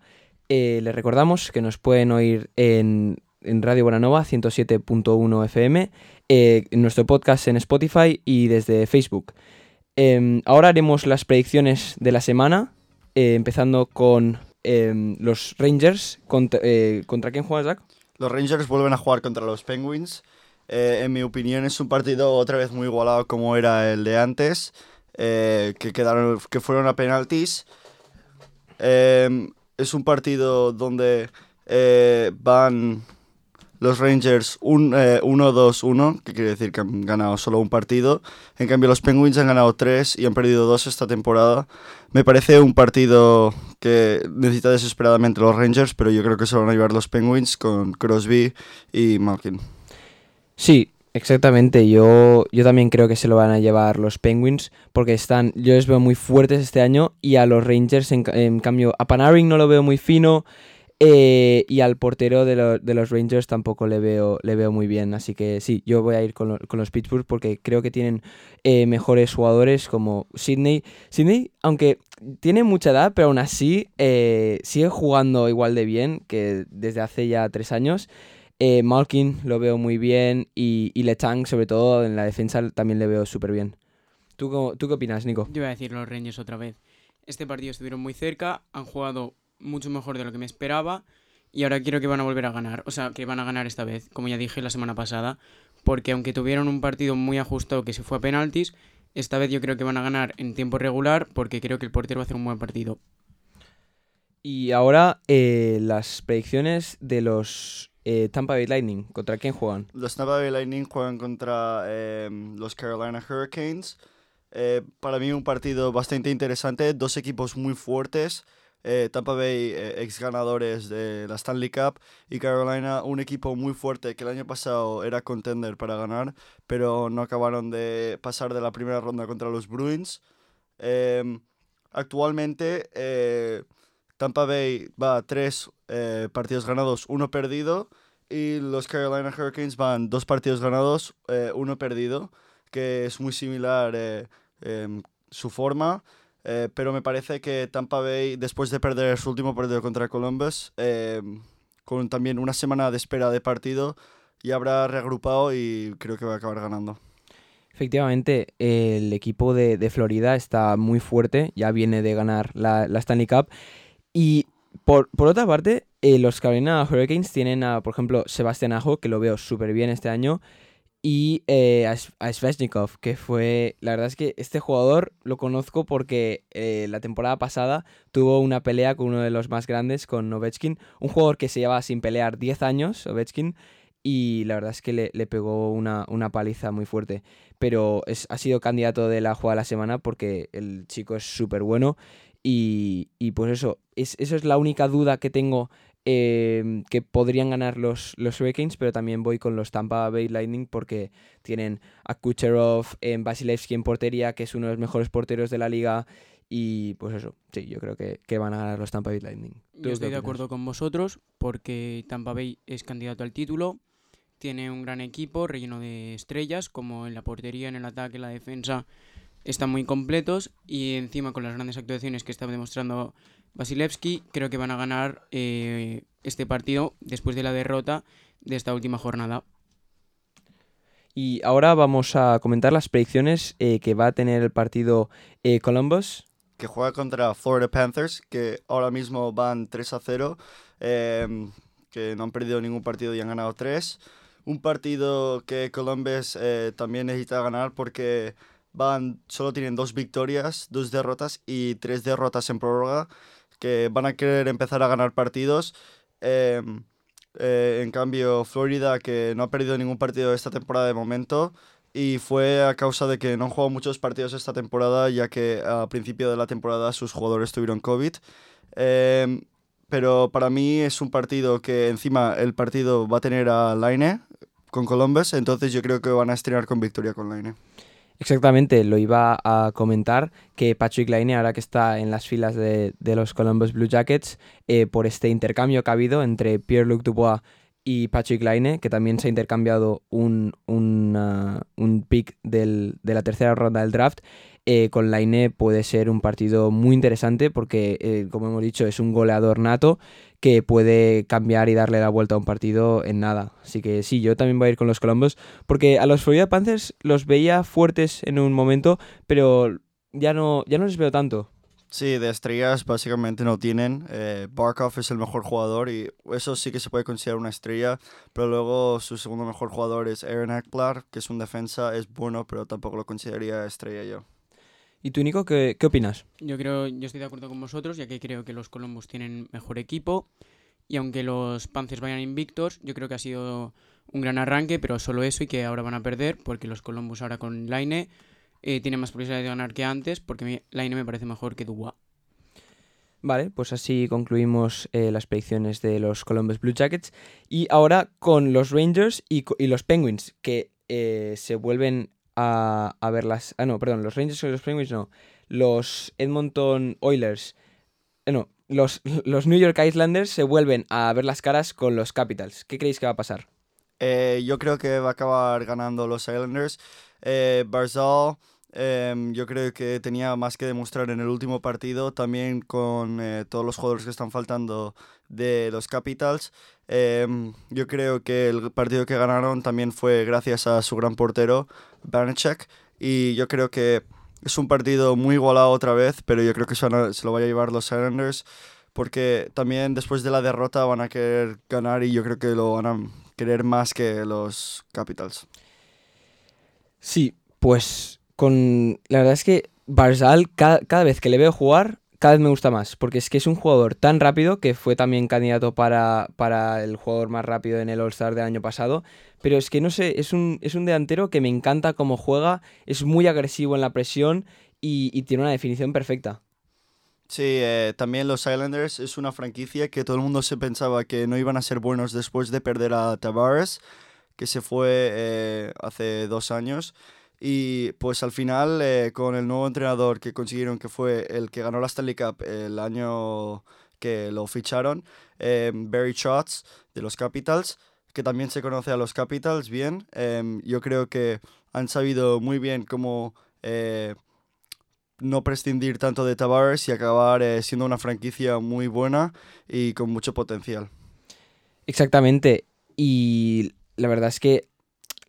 Eh, les recordamos que nos pueden oír en, Radio Bonanova 107.1 FM, en nuestro podcast en Spotify y desde Facebook. Em, ahora haremos las predicciones de la semana, eh, empezando con em, los Rangers. Contra, eh, ¿Contra quién juega Zach? Los Rangers vuelven a jugar contra los Penguins. En mi opinión es un partido otra vez muy igualado como era el de antes, que, quedaron, que fueron a penaltis. Eh, es un partido donde eh, van los Rangers un, eh, 1-2-1, que quiere decir que han ganado solo un partido. En cambio, los Penguins han ganado tres y han perdido dos esta temporada. Me parece un partido que necesita desesperadamente los Rangers, pero yo creo que se lo van a llevar los Penguins con Crosby y Malkin. Sí, exactamente. Yo, yo también creo que se lo van a llevar los Penguins porque están, yo les veo muy fuertes este año y a los Rangers, en, ca- en cambio, a Panarin no lo veo muy fino eh, y al portero de, lo- de los Rangers tampoco le veo, le veo muy bien. Así que sí, yo voy a ir con, con los Pittsburgh porque creo que tienen eh, mejores jugadores como Sydney. Sydney, aunque tiene mucha edad, pero aún así eh, sigue jugando igual de bien que desde hace ya tres años. Eh, Malkin lo veo muy bien y, y Letang, sobre todo en la defensa, también le veo súper bien. ¿Tú, ¿Tú qué opinas, Nico? Yo voy a decir los Rangers otra vez. Este partido estuvieron muy cerca, han jugado mucho mejor de lo que me esperaba y ahora quiero que van a volver a ganar. O sea, que van a ganar esta vez, como ya dije la semana pasada, porque aunque tuvieron un partido muy ajustado que se fue a penaltis, esta vez yo creo que van a ganar en tiempo regular porque creo que el portero va a hacer un buen partido. Y ahora eh, las predicciones de los eh, Tampa Bay Lightning. ¿Contra quién juegan? Los Tampa Bay Lightning juegan contra eh, los Carolina Hurricanes. Eh, para mí un partido bastante interesante, dos equipos muy fuertes. Eh, Tampa Bay, ex ganadores de la Stanley Cup, y Carolina, un equipo muy fuerte que el año pasado era contender para ganar, pero no acabaron de pasar de la primera ronda contra los Bruins. Em, actualmente, Tampa Bay va a tres eh, partidos ganados, uno perdido, y los Carolina Hurricanes van dos partidos ganados, eh, uno perdido, que es muy similar eh, em, su forma. pero me parece que Tampa Bay, después de perder su último partido contra Columbus, em, con también una semana de espera de partido, ya habrá reagrupado y creo que va a acabar ganando. Efectivamente, el equipo de, de Florida está muy fuerte, ya viene de ganar la, la Stanley Cup. Y por, por otra parte, eh, los Carolina Hurricanes tienen a, por ejemplo, Sebastián Ajo, que lo veo súper bien este año, y eh, a, a que fue, la verdad es que este jugador lo conozco porque eh, la temporada pasada tuvo una pelea con uno de los más grandes, con Ovechkin, un jugador que se llevaba sin pelear 10 años, Ovechkin, y la verdad es que le, le pegó una, una paliza muy fuerte. Pero es, ha sido candidato de la jugada de la semana porque el chico es súper bueno. Y, y pues eso, es, eso es la única duda que tengo eh, que podrían ganar los, los Hurricanes, pero también voy con los Tampa Bay Lightning porque tienen a Kucherov, en Vasilevsky en portería, que es uno de los mejores porteros de la liga. Y pues eso, sí, yo creo que, que van a ganar los Tampa Bay Lightning. ¿Tú Yo estoy de acuerdo con vosotros porque Tampa Bay es candidato al título, tiene un gran equipo relleno de estrellas, como en la portería, en el ataque, en la defensa, están muy completos y encima con las grandes actuaciones que está demostrando Vasilevsky, creo que van a ganar eh, este partido después de la derrota de esta última jornada. Y ahora vamos a comentar las predicciones eh, que va a tener el partido eh, Columbus. que juega contra Florida Panthers, que ahora mismo van 3 a 0, eh, que no han perdido ningún partido y han ganado 3. Un partido que Columbus eh, también necesita ganar porque van, solo tienen dos victorias, dos derrotas y tres derrotas en prórroga, que van a querer empezar a ganar partidos. Eh, eh, en cambio, Florida, que no ha perdido ningún partido esta temporada de momento, y fue a causa de que no han jugado muchos partidos esta temporada, ya que a principio de la temporada sus jugadores tuvieron COVID. Em, pero para mí es un partido que encima el partido va a tener a Laine con Columbus, entonces yo creo que van a estrenar con victoria con Laine. Exactamente, lo iba a comentar que Patrick Laine, ahora que está en las filas de, los Columbus Blue Jackets, eh, por este intercambio que ha habido entre Pierre-Luc Dubois y Patrick Laine, que también se ha intercambiado un, un, ah, un pick del- de la tercera ronda del draft, eh, con Laine puede ser un partido muy interesante porque, eh, como hemos dicho, es un goleador nato que puede cambiar y darle la vuelta a un partido en nada. Así que sí, yo también voy a ir con los Columbus porque a los Florida Panthers los veía fuertes en un momento, pero ya no, ya no les veo tanto. Sí, de estrellas básicamente no tienen. Eh, Barkov es el mejor jugador y eso sí que se puede considerar una estrella, pero luego su segundo mejor jugador es Aaron Ekblad, que es un defensa, es bueno, pero tampoco lo consideraría estrella yo. ¿Y tú, Nico, qué, qué opinas? Yo creo, yo estoy de acuerdo con vosotros, ya que creo que los Columbus tienen mejor equipo. Y aunque los Panthers vayan invictos, yo creo que ha sido un gran arranque, pero solo eso y que ahora van a perder, porque los Columbus ahora con Line eh, tienen más posibilidades de ganar que antes, porque Line me parece mejor que Dubois. Vale, pues así concluimos eh, las predicciones de los Columbus Blue Jackets. Y ahora con los Rangers y los Penguins, que eh, se vuelven a, a ver las... Ah, no, perdón, los Rangers y los Penguins no. Los Edmonton Oilers... eh, no, los, los New York Islanders se vuelven a ver las caras con los Capitals. ¿Qué creéis que va a pasar? Eh, yo creo que va a acabar ganando los Islanders. Eh, Barzal, em, yo creo que tenía más que demostrar en el último partido, también con eh, todos los jugadores que están faltando de los Capitals. Em, yo creo que el partido que ganaron también fue gracias a su gran portero, Banachek. Y yo creo que es un partido muy igualado otra vez, pero yo creo que se, lo van a llevar los Islanders. Porque también después de la derrota van a querer ganar y yo creo que lo van a querer más que los Capitals. Sí, pues con... La verdad es que Barzal, cada, cada vez que le veo jugar, cada vez me gusta más, porque es que es un jugador tan rápido, que fue también candidato para, para el jugador más rápido en el All-Star del año pasado, pero es que no sé, es un, es un delantero que me encanta cómo juega, es muy agresivo en la presión y, tiene una definición perfecta. Sí, eh, también los Islanders es una franquicia que todo el mundo se pensaba que no iban a ser buenos después de perder a Tavares, que se fue eh, hace dos años. Y pues al final, eh, con el nuevo entrenador que consiguieron, que fue el que ganó la Stanley Cup el año que lo ficharon, eh, Barry Trotz de los Capitals, que también se conoce a los Capitals bien, em, yo creo que han sabido muy bien cómo eh, no prescindir tanto de Tavares y acabar siendo una franquicia muy buena y con mucho potencial. Exactamente, y la verdad es que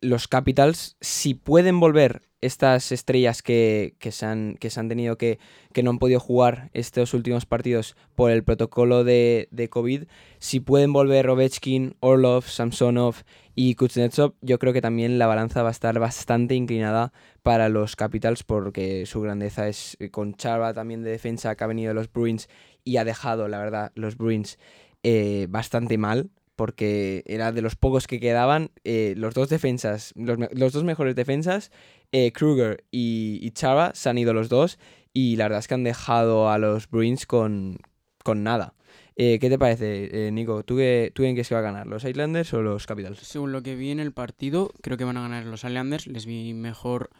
los Capitals, si pueden volver estas estrellas que, que se, han, que se han tenido que, que no han podido jugar estos últimos partidos por el protocolo de, de COVID, si pueden volver Ovechkin, Orlov, Samsonov y Kuznetsov, yo creo que también la balanza va a estar bastante inclinada para los Capitals porque su grandeza es eh, con Chava también de defensa que ha venido de los Bruins y ha dejado, la verdad, los Bruins eh, bastante mal porque era de los pocos que quedaban. eh, los dos defensas, los, los dos mejores defensas, eh, Kruger y, y Chava, se han ido los dos y la verdad es que han dejado a los Bruins con, con nada. Eh, ¿Qué te parece, eh, Nico? ¿Tú, qué, ¿Tú en qué se va a ganar? ¿Los Islanders o los Capitals? Según lo que vi en el partido, creo que van a ganar los Islanders. Les vi mejor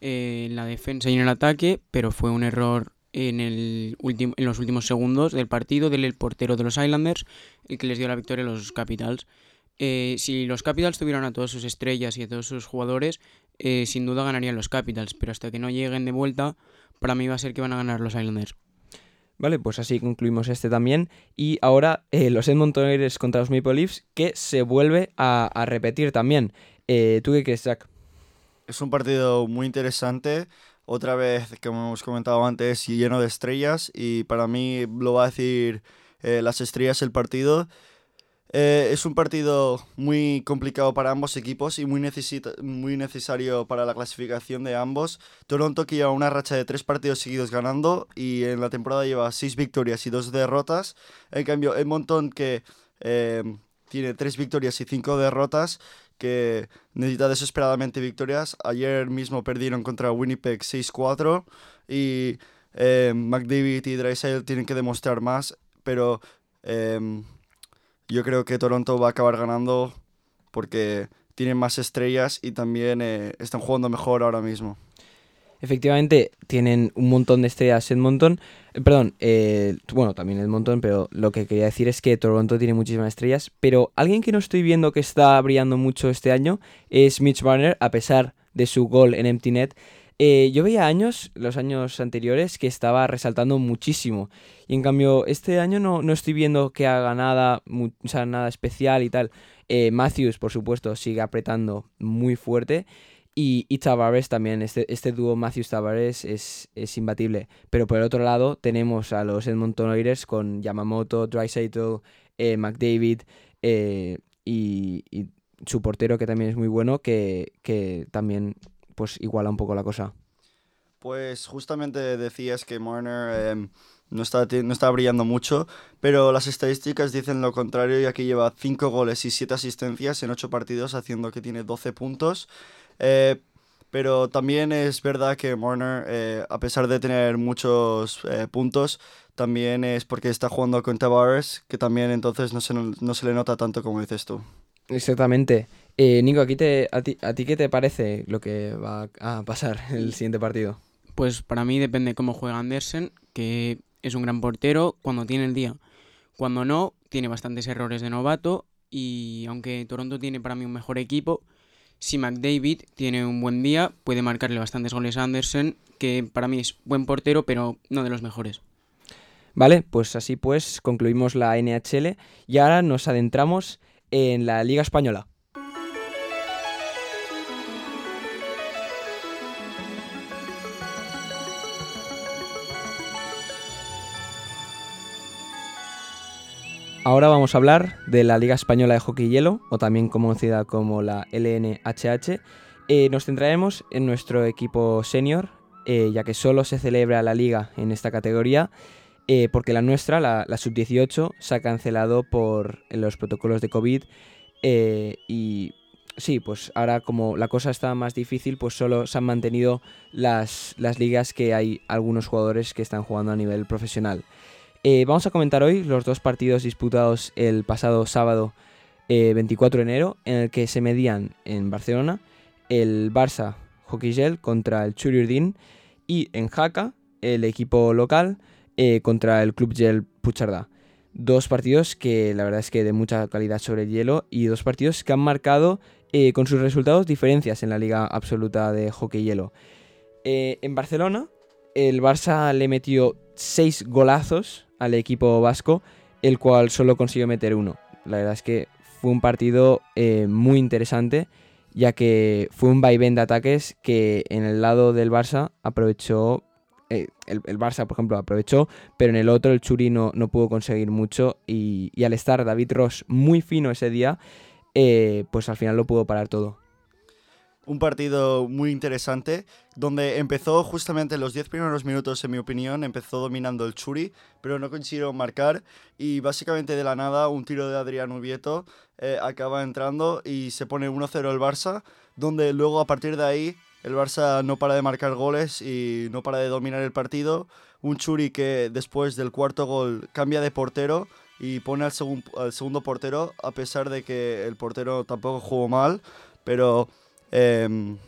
eh, en la defensa y en el ataque, pero fue un error en, el último, en los últimos segundos del partido del portero de los Islanders el que les dio la victoria a los Capitals. Eh, si los Capitals tuvieran a todas sus estrellas y a todos sus jugadores, eh, sin duda ganarían los Capitals, pero hasta que no lleguen de vuelta, para mí va a ser que van a ganar los Islanders. Vale, pues así concluimos este también. Y ahora eh, los Edmonton Oilers contra los Maple Leafs, que se vuelve a, a repetir también. Eh, ¿Tú qué crees, Jack? Es un partido muy interesante, otra vez, como hemos comentado antes, lleno de estrellas, y para mí lo va a decir eh, las estrellas el partido. Eh, es un partido muy complicado para ambos equipos y muy, muy necesario para la clasificación de ambos. Toronto que lleva una racha de tres partidos seguidos ganando y en la temporada lleva seis victorias y dos derrotas. En cambio, Edmonton que eh, tiene tres victorias y cinco derrotas que necesita desesperadamente victorias. Ayer mismo perdieron contra Winnipeg 6-4 y eh, McDavid y Drysdale tienen que demostrar más, pero em, yo creo que Toronto va a acabar ganando porque tienen más estrellas y también eh, están jugando mejor ahora mismo. Efectivamente, tienen un montón de estrellas Edmonton. eh, perdón, eh, bueno, también Edmonton, pero lo que quería decir es que Toronto tiene muchísimas estrellas. Pero alguien que no estoy viendo que está brillando mucho este año es Mitch Barner, a pesar de su gol en empty net. Eh, yo veía años, los años anteriores, que estaba resaltando muchísimo. Y en cambio, este año no, no estoy viendo que haga nada, nada especial y tal. Eh, Matthews, por supuesto, sigue apretando muy fuerte. Y, y Tavares también, este, este dúo Matthews-Tavares es, es imbatible. Pero por el otro lado tenemos a los Edmonton Oilers con Yamamoto, Dreisaitl, eh, McDavid eh, y, su portero que también es muy bueno, que, que también pues iguala un poco la cosa. Pues justamente decías que Marner em, no, está, no está brillando mucho, pero las estadísticas dicen lo contrario, ya que lleva 5 goles y 7 asistencias en 8 partidos, haciendo que tiene 12 puntos. Eh, pero también es verdad que Marner, eh, a pesar de tener muchos eh, puntos, también es porque está jugando con Tavares, que también entonces no se, no se le nota tanto como dices tú. Exactamente. Eh, Nico, aquí te, a, ti, ¿a ti qué te parece lo que va a pasar en el siguiente partido? Pues para mí depende cómo juega Andersen, que es un gran portero cuando tiene el día. Cuando no, tiene bastantes errores de novato y aunque Toronto tiene para mí un mejor equipo, si McDavid tiene un buen día, puede marcarle bastantes goles a Andersen, que para mí es buen portero, pero no de los mejores. Vale, pues así pues concluimos la NHL y ahora nos adentramos en la Liga Española. Ahora vamos a hablar de la Liga Española de Hockey y Hielo, o también conocida como la LNHH. Eh, nos centraremos en nuestro equipo senior, eh, ya que solo se celebra la liga en esta categoría, eh, porque la nuestra, la, la sub-18, se ha cancelado por los protocolos de COVID. y sí, pues ahora como la cosa está más difícil, pues solo se han mantenido las, las ligas que hay algunos jugadores que están jugando a nivel profesional. Eh, vamos a comentar hoy los dos partidos disputados el pasado sábado eh, 24 de enero, en el que se medían en Barcelona el Barça Hockey contra el Churiurdin y en Jaca el equipo local eh, contra el Club Gel Puchardá. Dos partidos que la verdad es que de mucha calidad sobre el hielo y dos partidos que han marcado eh, con sus resultados diferencias en la liga absoluta de hockey hielo. Eh, en Barcelona el Barça le metió seis golazos al equipo vasco, el cual solo consiguió meter uno. La verdad es que fue un partido eh, muy interesante, ya que fue un vaivén de ataques que en el lado del Barça aprovechó. eh, el, Barça, por ejemplo, aprovechó, pero en el otro el Churi no, no pudo conseguir mucho. Y, y al estar David Ross muy fino ese día, eh, pues al final lo pudo parar todo. Un partido muy interesante, donde empezó justamente en los 10 primeros minutos, en mi opinión, empezó dominando el Churi, pero no consiguieron marcar y básicamente de la nada un tiro de Adrián Ubieto eh, acaba entrando y se pone 1-0 el Barça, donde luego a partir de ahí el Barça no para de marcar goles y no para de dominar el partido. Un Churi que después del cuarto gol cambia de portero y pone al segundo portero, a pesar de que el portero tampoco jugó mal, pero em,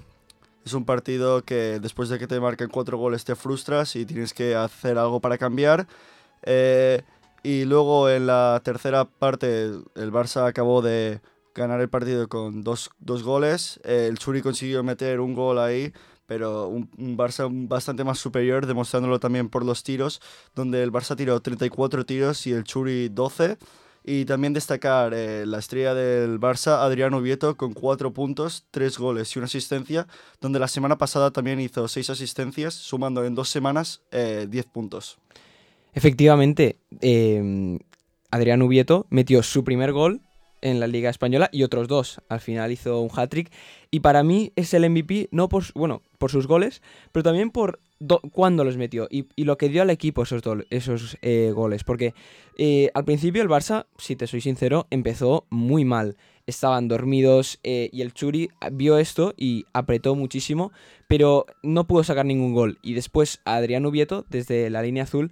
es un partido que después de que te marquen cuatro goles te frustras y tienes que hacer algo para cambiar. Eh, y luego en la tercera parte el Barça acabó de ganar el partido con dos, dos goles. Eh, el Churi consiguió meter un gol ahí, pero un, un Barça bastante más superior, demostrándolo también por los tiros, donde el Barça tiró 34 tiros y el Churi 12. Y también destacar eh, la estrella del Barça, Adrián Ubieto, con 4 puntos, 3 goles y una asistencia, donde la semana pasada también hizo 6 asistencias, sumando en dos semanas eh, 10 puntos. Efectivamente, eh, Adrián Ubieto metió su primer gol en la Liga Española y otros dos. Al final hizo un hat-trick. Y para mí es el MVP, no por, bueno, por sus goles, pero también por do- cuándo los metió y, lo que dio al equipo esos, esos eh, goles. Porque eh, al principio el Barça, si te soy sincero, empezó muy mal. Estaban dormidos eh, y el Churi vio esto y apretó muchísimo, pero no pudo sacar ningún gol. Y después Adrián Ubieto, desde la línea azul,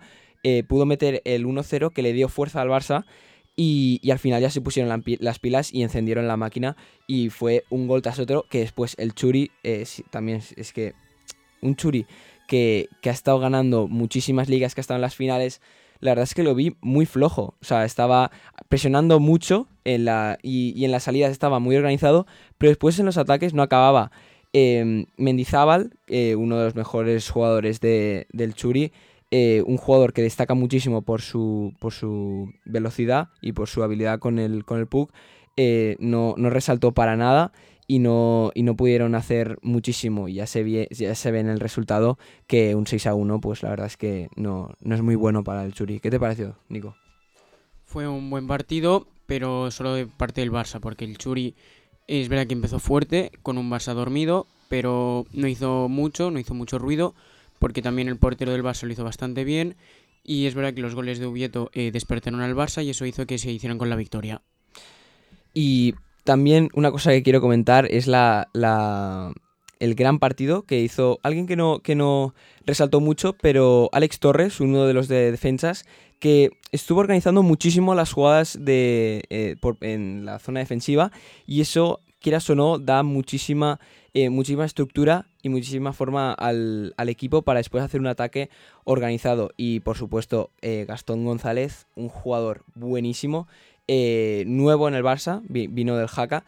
pudo meter el 1-0 que le dio fuerza al Barça y, al final ya se pusieron las pilas y encendieron la máquina y fue un gol tras otro que después el Churi también es que un Churi que, ha estado ganando muchísimas ligas, que ha estado en las finales, la verdad es que lo vi muy flojo, o sea, estaba presionando mucho en la, y, en las salidas estaba muy organizado, pero después en los ataques no acababa. Eh, Mendizábal, uno de los mejores jugadores de- del Churi, eh, un jugador que destaca muchísimo por su, por su velocidad y por su habilidad con el, con el puck, eh, no, no resaltó para nada y no, y no pudieron hacer muchísimo. Y ya se, vie- ya se ve en el resultado que un 6 a 1, pues la verdad es que no, no es muy bueno para el Churi. ¿Qué te pareció, Nico? Fue un buen partido, pero solo de parte del Barça, porque el Churi es verdad que empezó fuerte, con un Barça dormido, pero no hizo mucho, no hizo mucho ruido, porque también el portero del Barça lo hizo bastante bien, y es verdad que los goles de Ubieto eh, despertaron al Barça y eso hizo que se hicieran con la victoria. Y también una cosa que quiero comentar es la, el gran partido que hizo alguien que no, que no resaltó mucho, pero Alex Torres, uno de los de defensas, que estuvo organizando muchísimo las jugadas de, eh, en la zona defensiva y eso, quieras o no, da muchísima, eh, muchísima estructura y muchísima forma al, al equipo para después hacer un ataque organizado. Y por supuesto, eh, Gastón González, un jugador buenísimo eh, nuevo en el Barça, vi- vino del Jaca,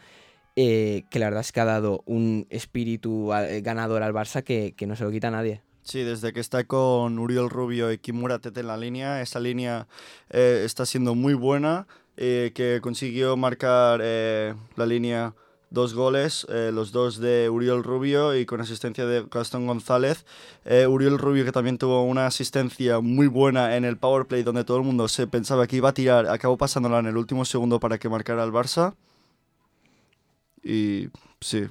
eh, que la verdad es que ha dado un espíritu eh, ganador al Barça que, no se lo quita a nadie. Sí, desde que está con Uriel Rubio y Kimura Tete en la línea, esa línea está siendo muy buena, que consiguió marcar la línea dos goles, eh, los dos de Uriel Rubio y con asistencia de Gastón González. Eh, Uriel Rubio que también tuvo una asistencia muy buena en el power play donde todo el mundo se pensaba que iba a tirar, acabó pasándola en el último segundo para que marcara el Barça. Y sí,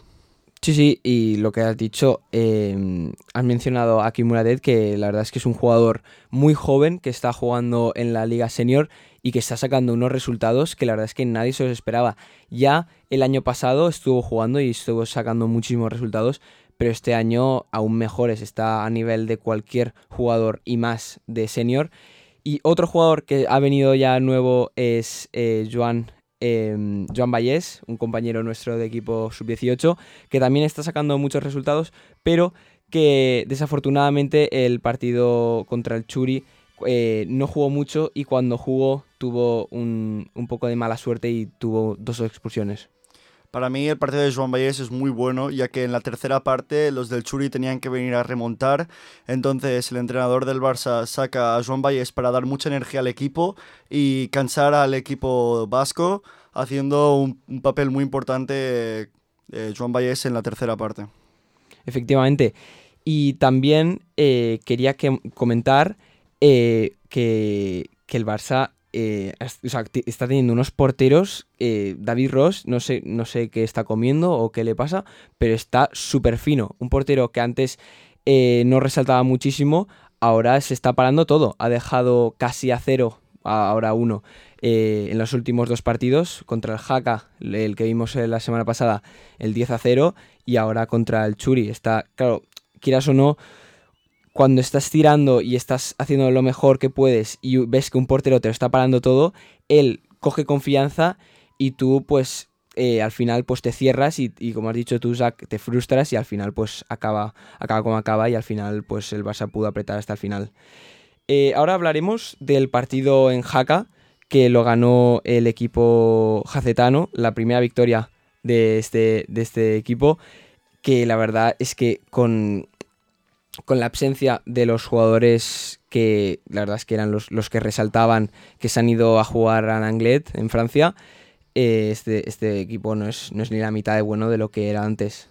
Sí, sí, y lo que has dicho, eh, has mencionado a Kim Muradet, que la verdad es que es un jugador muy joven que está jugando en la Liga Senior y que está sacando unos resultados que la verdad es que nadie se los esperaba. Ya el año pasado estuvo jugando y estuvo sacando muchísimos resultados, pero este año aún mejores, está a nivel de cualquier jugador y más de Senior. Y otro jugador que ha venido ya nuevo es eh, Joan, eh, Joan Vallés, un compañero nuestro de equipo sub-18, que también está sacando muchos resultados, pero que desafortunadamente el partido contra el Churi eh, no jugó mucho y cuando jugó tuvo un, un poco de mala suerte y tuvo dos expulsiones. Para mí el partido de Joan Vallés es muy bueno, ya que en la tercera parte los del Churi tenían que venir a remontar. Entonces el entrenador del Barça saca a Joan Vallés para dar mucha energía al equipo y cansar al equipo vasco, haciendo un, un papel muy importante eh, Joan Vallés en la tercera parte. Efectivamente. Y también eh, quería que- comentar eh, que, el Barça eh, está teniendo unos porteros. eh, David Ross, no sé, no sé qué está comiendo o qué le pasa, pero está súper fino. Un portero que antes no resaltaba muchísimo, ahora se está parando todo. Ha dejado casi a cero, ahora uno, en los últimos dos partidos. Contra el Jaca, el que vimos la semana pasada, el 10 a 0 y ahora contra el Churi. Está, claro, quieras o no, cuando estás tirando y estás haciendo lo mejor que puedes y ves que un portero te lo está parando todo, él coge confianza y tú pues eh, al final pues te cierras y, como has dicho tú, Zach, te frustras y al final pues acaba, acaba como acaba y al final pues el Barça pudo apretar hasta el final. Eh, ahora hablaremos del partido en Jaca, que lo ganó el equipo jacetano, la primera victoria de este, de este equipo, que la verdad es que con, con la ausencia de los jugadores que la verdad es que eran los, los que resaltaban que se han ido a jugar a Anglet en Francia, eh, este, este equipo no es, no es ni la mitad de bueno de lo que era antes.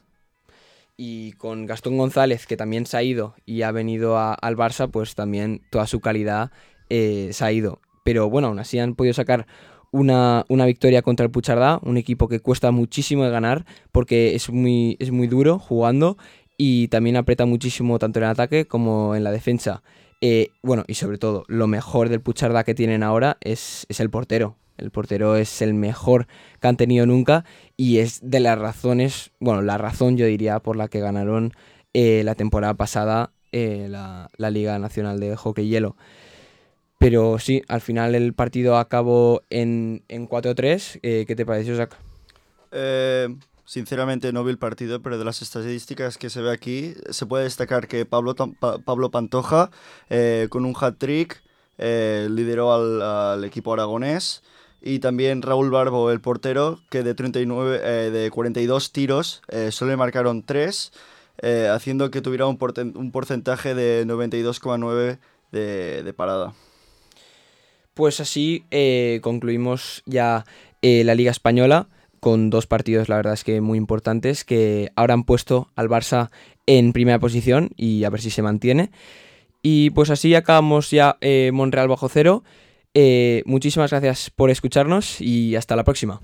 Y con Gastón González, que también se ha ido y ha venido al Barça, pues también toda su calidad eh, se ha ido. Pero bueno, aún así han podido sacar una, una victoria contra el Puchardá, un equipo que cuesta muchísimo de ganar porque es muy, es muy duro jugando y también aprieta muchísimo tanto en ataque como en la defensa. Eh, bueno, y sobre todo, lo mejor del Puchardá que tienen ahora es, es el portero. El portero es el mejor que han tenido nunca y es de las razones, bueno, la razón yo diría por la que ganaron eh, la temporada pasada eh, la, la Liga Nacional de Hockey Hielo. Pero sí, al final el partido acabó en, en 4-3. Eh, ¿Qué te pareció, Zach? Sinceramente no vi el partido, pero de las estadísticas que se ve aquí, se puede destacar que Pablo, Pablo Pantoja, eh, con un hat-trick, eh, lideró al, equipo aragonés Y también Raúl Barbo, el portero, que de, 39, eh, de 42 tiros eh, solo le marcaron 3, eh, haciendo que tuviera un, un porcentaje de 92,9 de, de parada. Pues así concluimos ya la Liga Española con dos partidos, la verdad es que muy importantes, que ahora han puesto al Barça en primera posición y a ver si se mantiene. Y pues así acabamos ya eh, Monreal bajo cero. Eh, muchísimas gracias por escucharnos y hasta la próxima.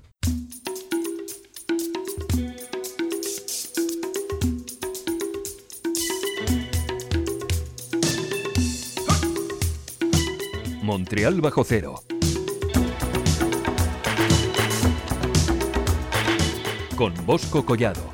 Montreal bajo cero. Con Bosco Collado.